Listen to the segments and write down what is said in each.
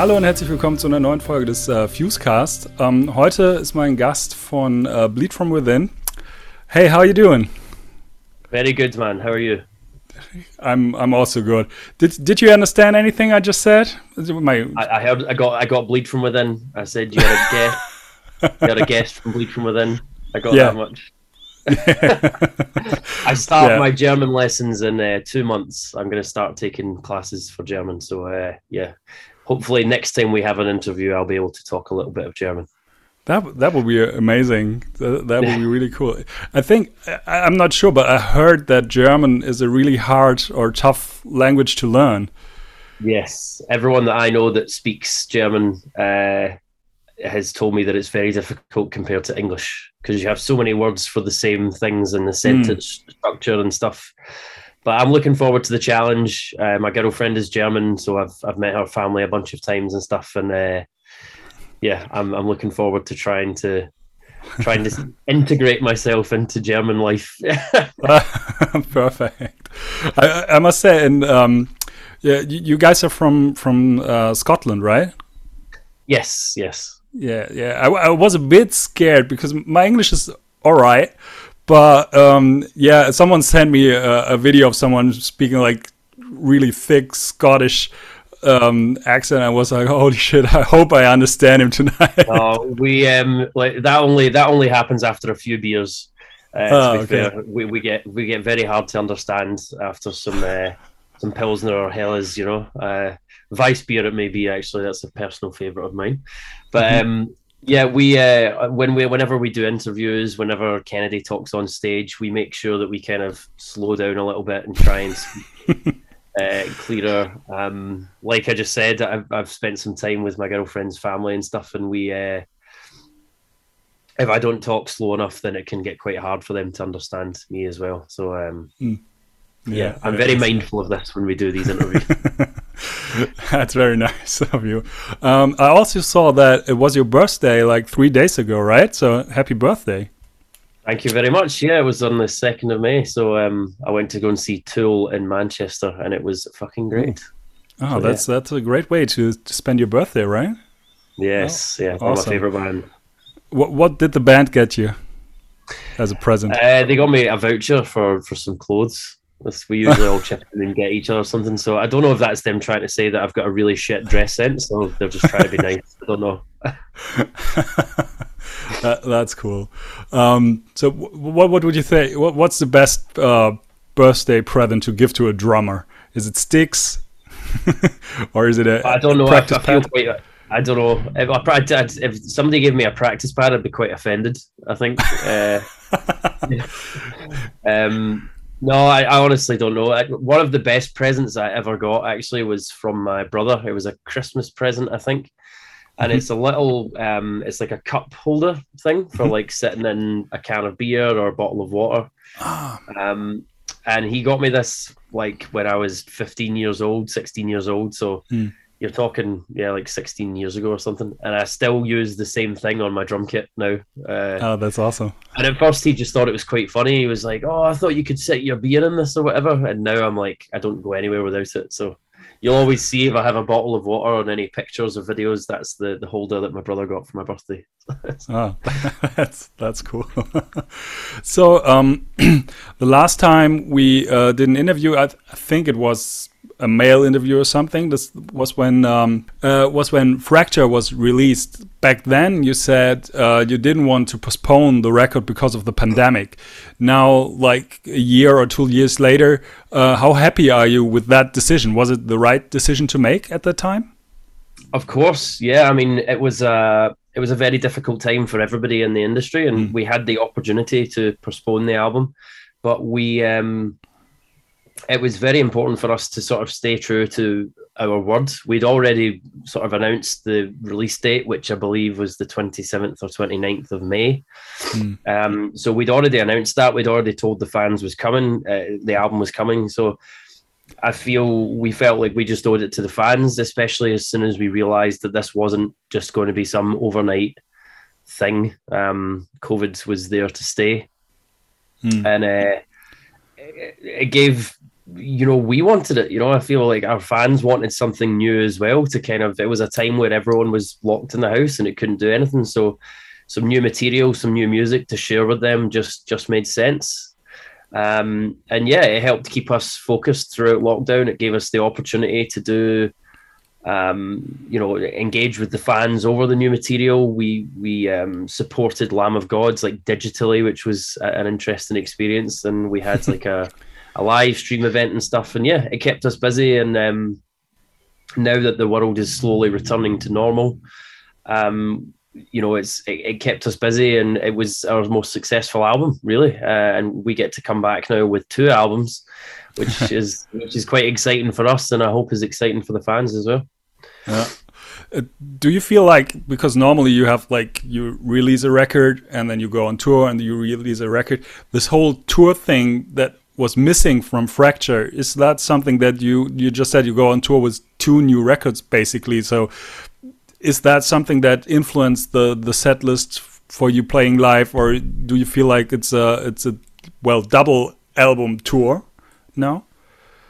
Hallo und herzlich willkommen zu einer neuen Folge des äh, Fuzecast. Ähm, heute ist mein Gast von äh, Bleed From Within. Hey, how are you doing? Very good, man. How are you? I'm I'm also good. Did Did you understand anything I just said? My I, I heard I got I got bleed from within. I said you had a guest. you had a guest from bleed from within. I got yeah. that much. I start yeah. my German lessons in uh, two months. I'm going to start taking classes for German. So uh, yeah, hopefully next time we have an interview, I'll be able to talk a little bit of German. That that would be amazing. That, that would be really cool. I think I, am not sure, but I heard that German is a really hard or tough language to learn. Yes, everyone that I know that speaks German uh, has told me that it's very difficult compared to English because you have so many words for the same things and the sentence mm. structure and stuff. But I'm looking forward to the challenge. Uh, my girlfriend is German, so I've I've met her family a bunch of times and stuff, and uh, yeah, I'm I'm looking forward to trying to trying to integrate myself into German life. Perfect. I, I must say, and um, yeah, you guys are from from uh, Scotland, right? Yes, yes. Yeah, yeah. I, I was a bit scared because my English is all right, but um, yeah, someone sent me a, a, video of someone speaking like really thick Scottish um, accent. I was like, holy shit! I hope I understand him tonight. oh, we um, like that only that only happens after a few beers. Uh, oh, okay. fair, we, we get we get very hard to understand after some uh, some pilsner or helles, you know. Uh, Weissbier it may be actually. That's a personal favorite of mine. But mm-hmm. um, yeah, we uh, when we whenever we do interviews, whenever Kennedy talks on stage, we make sure that we kind of slow down a little bit and try and speak uh, clearer. Um, like I just said, I've, I've spent some time with my girlfriend's family and stuff, and we. Uh, if I don't talk slow enough, then it can get quite hard for them to understand me as well. So, um, mm. yeah, yeah, I'm very mindful of this when we do these interviews. That's very nice of you. Um, I also saw that it was your birthday like three days ago, right? So happy birthday. Thank you very much. Yeah, it was on the 2nd of May. So um, I went to go and see Tool in Manchester and it was fucking great. Oh, so, that's yeah. that's a great way to, to spend your birthday, right? Yes, oh, yeah. Awesome. My favorite band. What what did the band get you as a present? Uh, they got me a voucher for, for some clothes we usually all chip in and get each other something. So I don't know if that's them trying to say that I've got a really shit dress sense, or they're just trying to be nice. I don't know. that, that's cool. Um, so, what what would you say? What, what's the best uh, birthday present to give to a drummer? Is it sticks, or is it a? I don't know. I, I feel quite. I don't know. If, I, if somebody gave me a practice pad, I'd be quite offended. I think. Uh, um, no, I, I, honestly don't know. One of the best presents I ever got actually was from my brother. It was a Christmas present, I think, and mm-hmm. it's a little, um, it's like a cup holder thing for mm-hmm. like sitting in a can of beer or a bottle of water. Oh. Um, and he got me this like when I was 15 years old, 16 years old. So mm you're talking yeah like 16 years ago or something and i still use the same thing on my drum kit now. Uh, oh that's awesome. and at first he just thought it was quite funny. He was like oh i thought you could sit your beer in this or whatever and now i'm like i don't go anywhere without it. So you'll always see if i have a bottle of water on any pictures or videos that's the, the holder that my brother got for my birthday. Oh that's that's cool. So um the last time we uh, did an interview I, th- I think it was a mail interview or something. This was when um, uh, was when Fracture was released. Back then, you said uh, you didn't want to postpone the record because of the pandemic. Now, like a year or two years later, uh, how happy are you with that decision? Was it the right decision to make at the time? Of course, yeah. I mean, it was a uh, it was a very difficult time for everybody in the industry, and mm. we had the opportunity to postpone the album, but we. Um, it was very important for us to sort of stay true to our word. We'd already sort of announced the release date, which I believe was the 27th or 29th of May. Mm. Um, so we'd already announced that. We'd already told the fans was coming, uh, the album was coming. So I feel we felt like we just owed it to the fans, especially as soon as we realized that this wasn't just going to be some overnight thing. Um, COVID was there to stay. Mm. And uh, it gave you know, we wanted it. You know, I feel like our fans wanted something new as well to kind of. It was a time where everyone was locked in the house and it couldn't do anything. So, some new material, some new music to share with them just just made sense. Um, and yeah, it helped keep us focused throughout lockdown. It gave us the opportunity to do, um, you know, engage with the fans over the new material. We we um, supported Lamb of Gods like digitally, which was an interesting experience, and we had like a a live stream event and stuff. And yeah, it kept us busy. And um, now that the world is slowly returning to normal, um, you know, it's it, it, kept us busy, and it was our most successful album, really. Uh, and we get to come back now with two albums, which is which is quite exciting for us, and I hope is exciting for the fans as well. Yeah. Uh, do you feel like because normally you have like you release a record and then you go on tour and you release a record this whole tour thing that was missing from Fracture. Is that something that you you just said you go on tour with two new records basically? So is that something that influenced the the set list for you playing live, or do you feel like it's a it's a well double album tour now?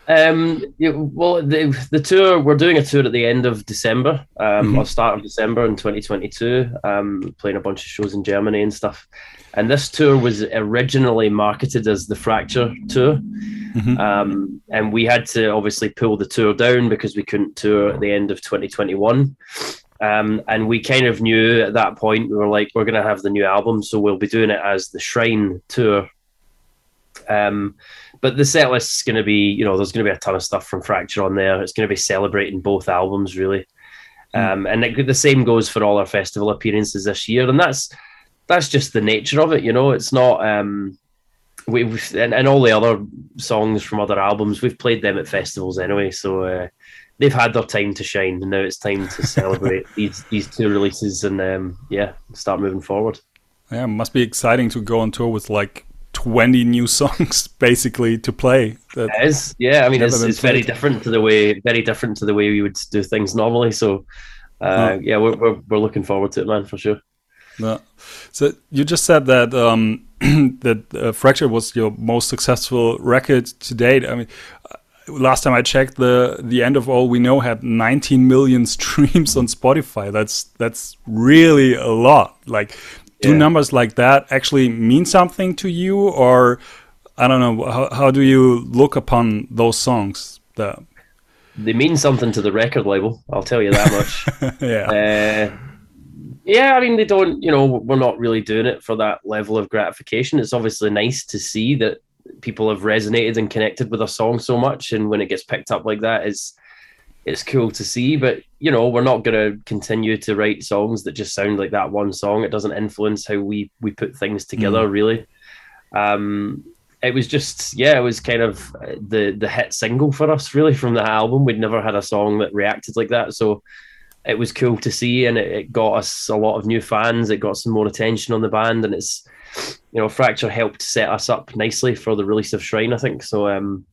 Um, yeah, well, the the tour we're doing a tour at the end of December, um, mm -hmm. or start of December in 2022. Um, playing a bunch of shows in Germany and stuff. And this tour was originally marketed as the Fracture Tour. Mm-hmm. Um, and we had to obviously pull the tour down because we couldn't tour at the end of 2021. Um, and we kind of knew at that point, we were like, we're going to have the new album. So we'll be doing it as the Shrine Tour. Um, but the set list is going to be, you know, there's going to be a ton of stuff from Fracture on there. It's going to be celebrating both albums, really. Mm. Um, and it, the same goes for all our festival appearances this year. And that's that's just the nature of it, you know. It's not um we and, and all the other songs from other albums we've played them at festivals anyway, so uh, they've had their time to shine, and now it's time to celebrate these these two releases and um, yeah, start moving forward. Yeah, it must be exciting to go on tour with like 20 new songs basically to play. That it is, yeah. I mean, it's, it's very different to the way, very different to the way we would do things normally. So, uh, oh. yeah, we're, we're, we're looking forward to it, man, for sure. Yeah. So you just said that um, that uh, Fracture was your most successful record to date. I mean, uh, last time I checked, the the end of all we know had 19 million streams on Spotify. That's that's really a lot. Like, do yeah. numbers like that actually mean something to you, or I don't know? How, how do you look upon those songs? That they mean something to the record label. I'll tell you that much. yeah. Uh, yeah, I mean, they don't, you know, we're not really doing it for that level of gratification. It's obviously nice to see that people have resonated and connected with a song so much. And when it gets picked up like that, is it's cool to see. But, you know, we're not going to continue to write songs that just sound like that one song. It doesn't influence how we, we put things together, mm. really. Um, it was just yeah it was kind of the the hit single for us really from the album we'd never had a song that reacted like that so it was cool to see, and it, it, got us a lot of new fans. It got some more attention on the band, and it's you know Fracture helped set us up nicely for the release of Shrine. I think so. Um,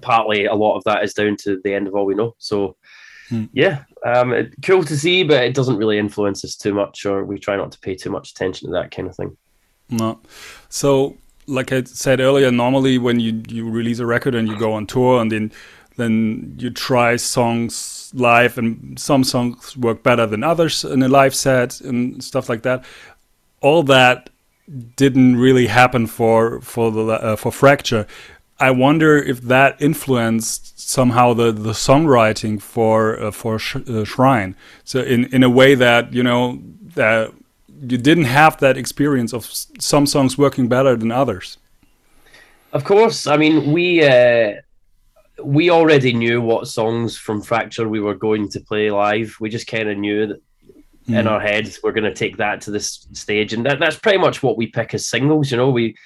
partly a lot of that is down to the end of all we know. So hmm. yeah, um, it, cool to see, but it doesn't really influence us too much, or we try not to pay too much attention to that kind of thing. No, so like I said earlier, normally when you you release a record and you go on tour, and then then you try songs live, and some songs work better than others in a live set and stuff like that. All that didn't really happen for for the uh, for Fracture. I wonder if that influenced somehow the, the songwriting for uh, for sh uh, Shrine. So in in a way that you know that you didn't have that experience of some songs working better than others. Of course, I mean we uh, we already knew what songs from Fracture we were going to play live. We just kind of knew that mm. in our heads we're going to take that to this stage, and that, that's pretty much what we pick as singles. You know, we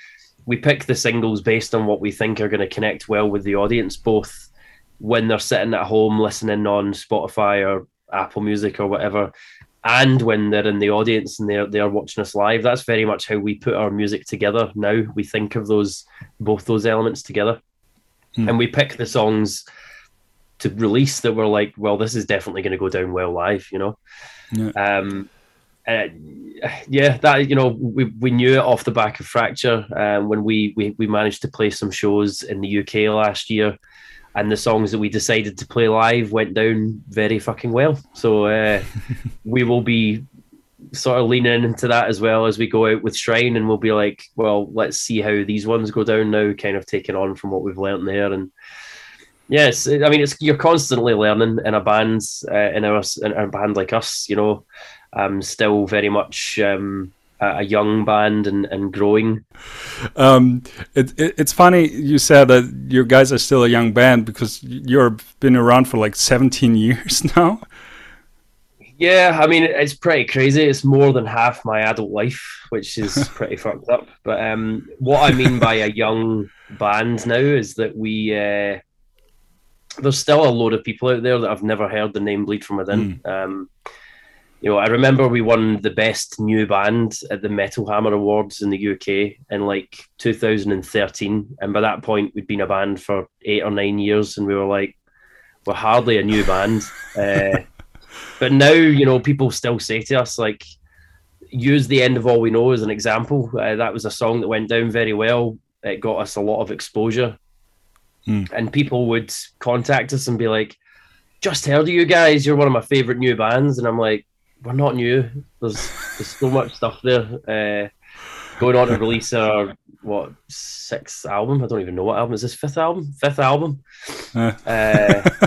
we pick the singles based on what we think are going to connect well with the audience, both when they're sitting at home listening on Spotify or Apple Music or whatever, and when they're in the audience and they're they're watching us live. That's very much how we put our music together now. We think of those both those elements together mm. and we pick the songs to release that were like, well, this is definitely going to go down well live, you know. Yeah. Um, uh, yeah, that you know, we, we knew it off the back of Fracture um, when we, we we managed to play some shows in the UK last year, and the songs that we decided to play live went down very fucking well. So uh, we will be sort of leaning into that as well as we go out with Shrine, and we'll be like, well, let's see how these ones go down now, kind of taking on from what we've learned there, and yes, I mean, it's you're constantly learning in a band, uh, in our in a band like us, you know um, still very much um, a young band and, and growing. Um, it, it, it's funny you said that you guys are still a young band because you've been around for like 17 years now. Yeah, I mean it's pretty crazy. It's more than half my adult life, which is pretty fucked up. But um, what I mean by a young band now is that we uh, there's still a load of people out there that I've never heard the name Bleed from Within. Mm. Um, you know, I remember we won the best new band at the Metal Hammer Awards in the UK in like 2013, and by that point we'd been a band for eight or nine years, and we were like, we're hardly a new band. uh, but now, you know, people still say to us like, use the end of all we know as an example. Uh, that was a song that went down very well. It got us a lot of exposure, mm. and people would contact us and be like, "Just heard of you guys. You're one of my favorite new bands," and I'm like we're not new. There's there's so much stuff there. Uh, going on to release our what sixth album? I don't even know what album is this. Fifth album? Fifth album? Uh. Uh,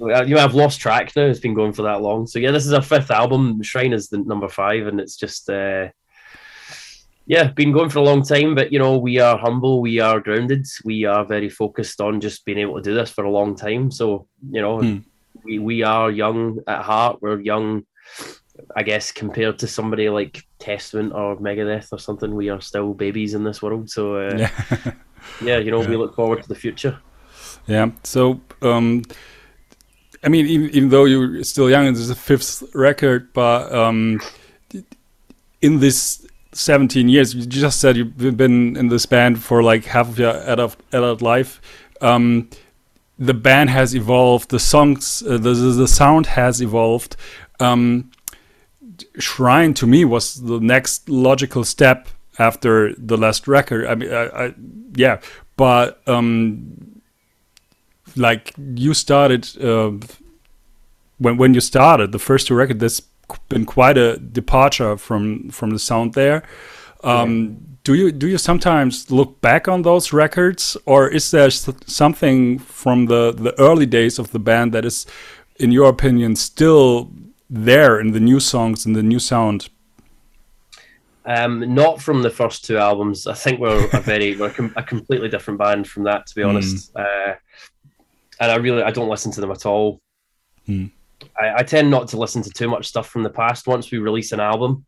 you know, I've lost track now. It's been going for that long. So yeah, this is our fifth album. Shrine is the number five, and it's just uh, yeah, been going for a long time. But you know, we are humble, we are grounded, we are very focused on just being able to do this for a long time. So you know, hmm we, we are young at heart. We're young, I guess, compared to somebody like Testament or Megadeth or something. We are still babies in this world. So, uh, yeah. yeah, you know, yeah. we look forward to the future. Yeah. So, um, I mean, even, even though you're still young, this is the fifth record, but um, in this 17 years, you just said you've been in this band for like half of your adult, adult life. Um, the band has evolved, the songs, uh, the, the sound has evolved. Um, Shrine to me was the next logical step after the last record. I mean, I, I yeah, but um, like you started uh, when when you started the first two records. There's been quite a departure from from the sound there. Um, do you do you sometimes look back on those records, or is there something from the the early days of the band that is, in your opinion, still there in the new songs and the new sound? Um, not from the first two albums. I think we're a very we're a completely different band from that, to be honest. Mm. Uh, and I really I don't listen to them at all. Mm. I, I, tend not to listen to too much stuff from the past. Once we release an album,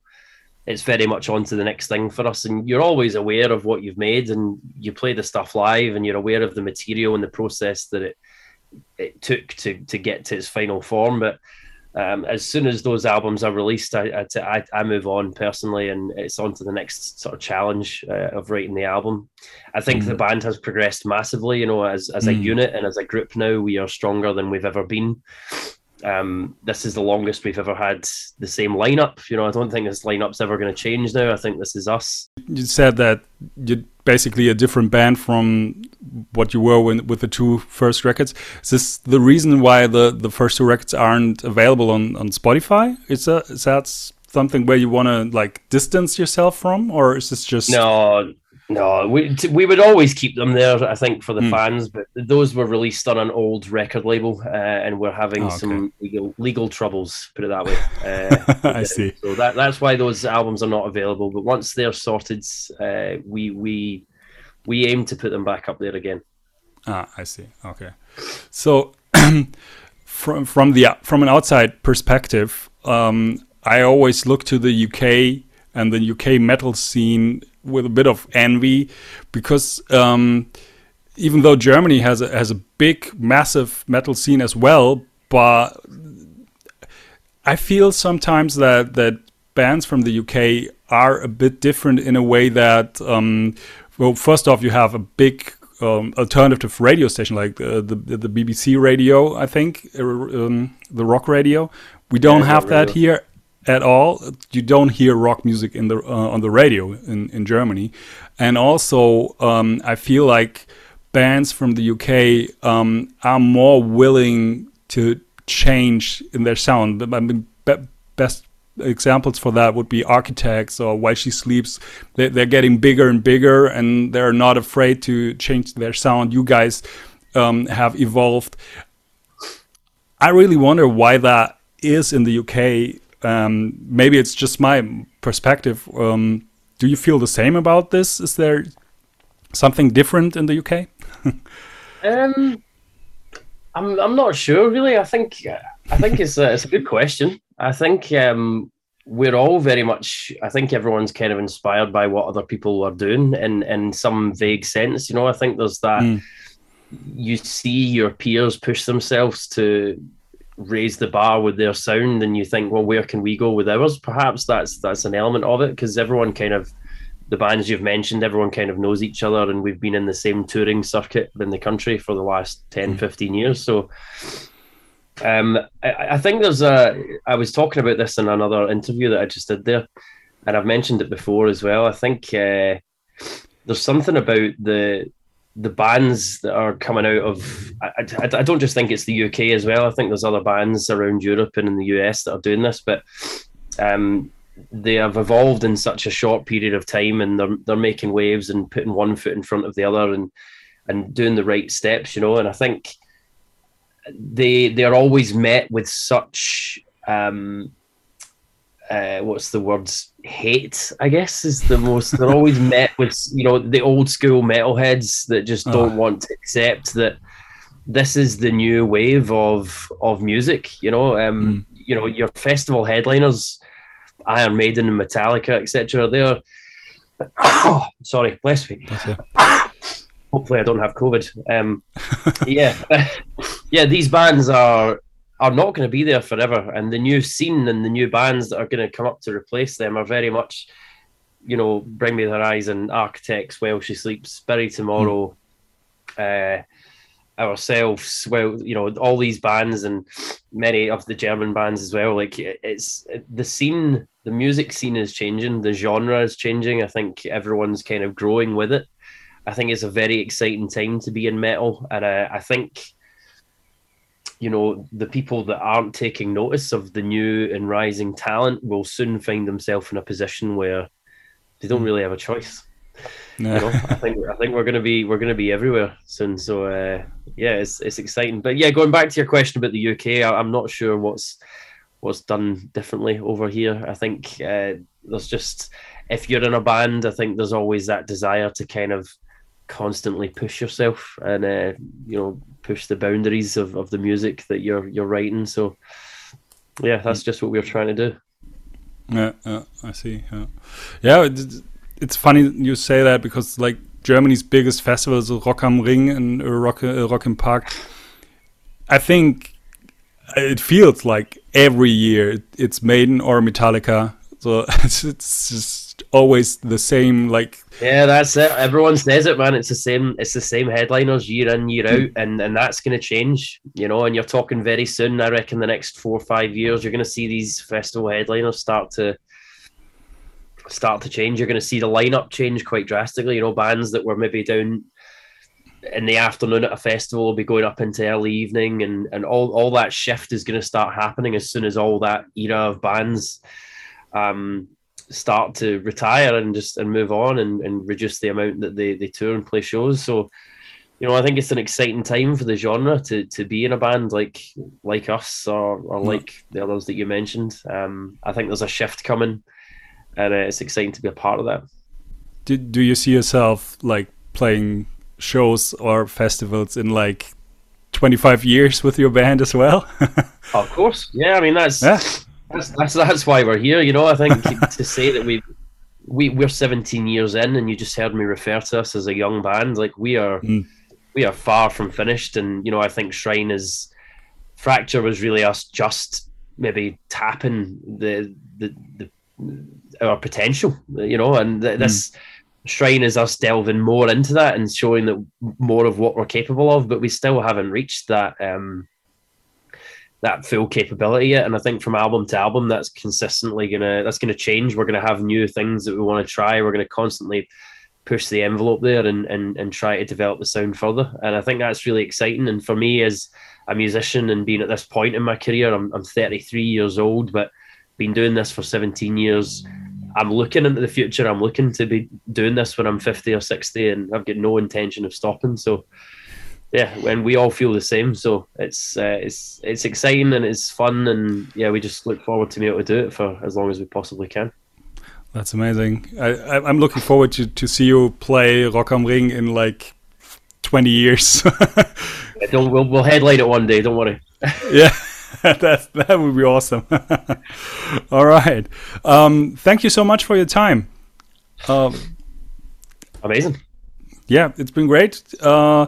it's very much on to the next thing for us. And you're always aware of what you've made and you play the stuff live and you're aware of the material and the process that it it took to to get to its final form. But um, as soon as those albums are released, I, I, I, move on personally, and it's on to the next sort of challenge uh, of writing the album. I think mm. the band has progressed massively, you know, as, as a mm. unit and as a group now, we are stronger than we've ever been. Um, this is the longest we've ever had the same lineup. You know, I don't think this lineup's ever going to change now. I think this is us. You said that you're basically a different band from what you were when, with the two first records. Is this the reason why the, the first two records aren't available on, on Spotify? Is that, is that something where you want to like distance yourself from, or is this just no? No, we we would always keep them there. I think for the mm. fans, but those were released on an old record label, uh, and we're having oh, okay. some legal, legal troubles. Put it that way. Uh, I see. So that that's why those albums are not available. But once they're sorted, uh, we we we aim to put them back up there again. Ah, I see. Okay, so from from the from an outside perspective, um, I always look to the UK and the UK metal scene with a bit of envy because um, even though Germany has a, has a big, massive metal scene as well, but I feel sometimes that that bands from the UK are a bit different in a way that, um, well, first off, you have a big um, alternative radio station like the, the, the BBC radio, I think, uh, um, the rock radio. We don't yeah, have that here, at all. You don't hear rock music in the uh, on the radio in in Germany, and also um, I feel like bands from the UK um, are more willing to change in their sound. I mean, be best examples for that would be Architects or While She Sleeps. They're, they're, getting bigger and bigger, and they're not afraid to change their sound. You guys um, have evolved. I really wonder why that is in the UK. Um, maybe it's just my perspective. Um, do you feel the same about this? Is there something different in the UK? um, I'm I'm not sure really. I think I think it's a, it's a good question. I think um, we're all very much. I think everyone's kind of inspired by what other people are doing in in some vague sense. You know, I think there's that. Mm. You see your peers push themselves to raise the bar with their sound, and you think, well, where can we go with ours? Perhaps that's that's an element of it because everyone kind of the bands you've mentioned, everyone kind of knows each other, and we've been in the same touring circuit in the country for the last 10, mm. 15 years. So um, I, I, think there's a. I was talking about this in another interview that I just did there, and I've mentioned it before as well. I think uh, there's something about the the bands that are coming out of. I, I, I, don't just think it's the UK as well. I think there's other bands around Europe and in the US that are doing this, but um, they have evolved in such a short period of time and they're they're making waves and putting one foot in front of the other and and doing the right steps, you know. And I think they they're always met with such um uh, what's the words hate i guess is the most they're always met with you know the old school metalheads that just don't oh. want to accept that this is the new wave of of music you know um mm. you know your festival headliners Iron Maiden and Metallica, etc. They're oh, sorry, bless me. Hopefully, I don't have COVID. Um, yeah, yeah. These bands are are not going to be there forever, and the new scene and the new bands that are going to come up to replace them are very much, you know, Bring Me the Horizon, Architects, While She Sleeps, Bury Tomorrow. Mm. Uh, ourselves well you know all these bands and many of the german bands as well like it's the scene the music scene is changing, the genre is changing. I think everyone's kind of growing with it. I think it's a very exciting time to be in metal, and I think you know the people that aren't taking notice of the new and rising talent will soon find themselves in a position where they don't hmm. really have a choice. No. You know, I think I think we're gonna be we're gonna be everywhere soon. So uh, yeah, it's it's exciting. But yeah, going back to your question about the UK, I, I'm not sure what's what's done differently over here. I think uh, there's just if you're in a band, I think there's always that desire to kind of constantly push yourself and uh, you know push the boundaries of, of the music that you're you're writing. So yeah, that's just what we're trying to do. Yeah, yeah I see. Yeah, yeah. it's funny you say that because like Germany's biggest festival is Rock am Ring and Rock uh, Rock im Park. I think it feels like every year it's Maiden or Metallica. So it's, it's just always the same. Like yeah, that's it. Everyone says it, man. It's the same. It's the same headliners year in year out, and and that's going to change. You know, and you're talking very soon. I reckon the next four or five years, you're going to see these festival headliners start to start to change. You're going to see the lineup change quite drastically. You know, bands that were maybe down in the afternoon at a festival will be going up into early evening and and all, all that shift is going to start happening as soon as all that era of bands um, start to retire and just and move on and, and reduce the amount that they, they tour and play shows so you know i think it's an exciting time for the genre to to be in a band like like us or, or like the others that you mentioned um, i think there's a shift coming and uh, it's exciting to be a part of that do, do you see yourself like playing shows or festivals in like 25 years with your band as well? of course. Yeah, I mean that's, yeah. That's that's that's why we're here, you know. I think to say that we we we're 17 years in and you just heard me refer to us as a young band, like we are mm. we are far from finished and you know, I think Shrine is Fracture was really us just maybe tapping the the, the our potential, you know, and th- this mm Shrine is us delving more into that and showing that more of what we're capable of, but we still haven't reached that um, that full capability yet. And I think from album to album, that's consistently gonna that's gonna change. We're gonna have new things that we want to try. We're gonna constantly push the envelope there and, and and try to develop the sound further. And I think that's really exciting. And for me as a musician and being at this point in my career, I'm I'm 33 years old, but been doing this for 17 years. I'm looking into the future. I'm looking to be doing this when I'm 50 or 60, and I've got no intention of stopping. So yeah, and we all feel the same. So it's uh, it's it's exciting and it's fun, and yeah, we just look forward to being able to do it for as long as we possibly can. That's amazing. I, am looking forward to, to see you play Rock am Ring in like 20 years. yeah, don't, we'll, we'll headlight it one day. Don't worry. yeah, that that would be awesome. All right. Um, thank you so much for your time. Um, Amazing. Yeah, it's been great. Uh,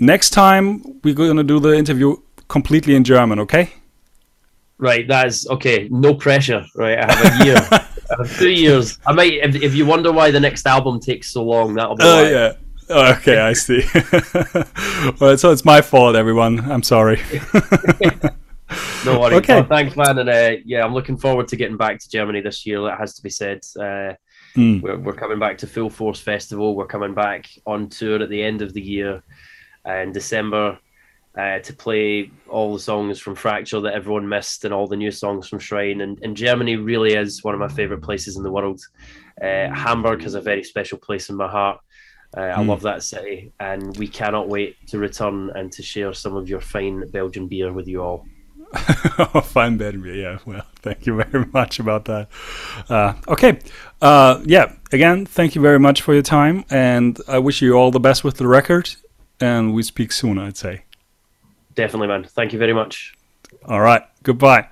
next time we're going to do the interview completely in German, okay? Right, that's okay. No pressure. Right, I have a year, I have two years. I might. If, if you wonder why the next album takes so long, that'll be. Oh uh, yeah. Oh, okay, I see. well, so it's my fault, everyone. I'm sorry. no worries. Okay. Well, thanks, man. And uh, yeah, I'm looking forward to getting back to Germany this year. That has to be said. Uh, mm. we're, we're coming back to Full Force Festival. We're coming back on tour at the end of the year in December uh, to play all the songs from Fracture that everyone missed and all the new songs from Shrine. And, and Germany really is one of my favorite places in the world. Uh, Hamburg has a very special place in my heart. Uh, mm. I hmm. love that city, and we cannot wait to return and to share some of your fine Belgian beer with you all. fine Belgian beer, yeah. Well, thank you very much about that. Uh, okay, uh, yeah. Again, thank you very much for your time, and I wish you all the best with the record and we speak soon, I'd say. Definitely, man. Thank you very much. All right. Goodbye.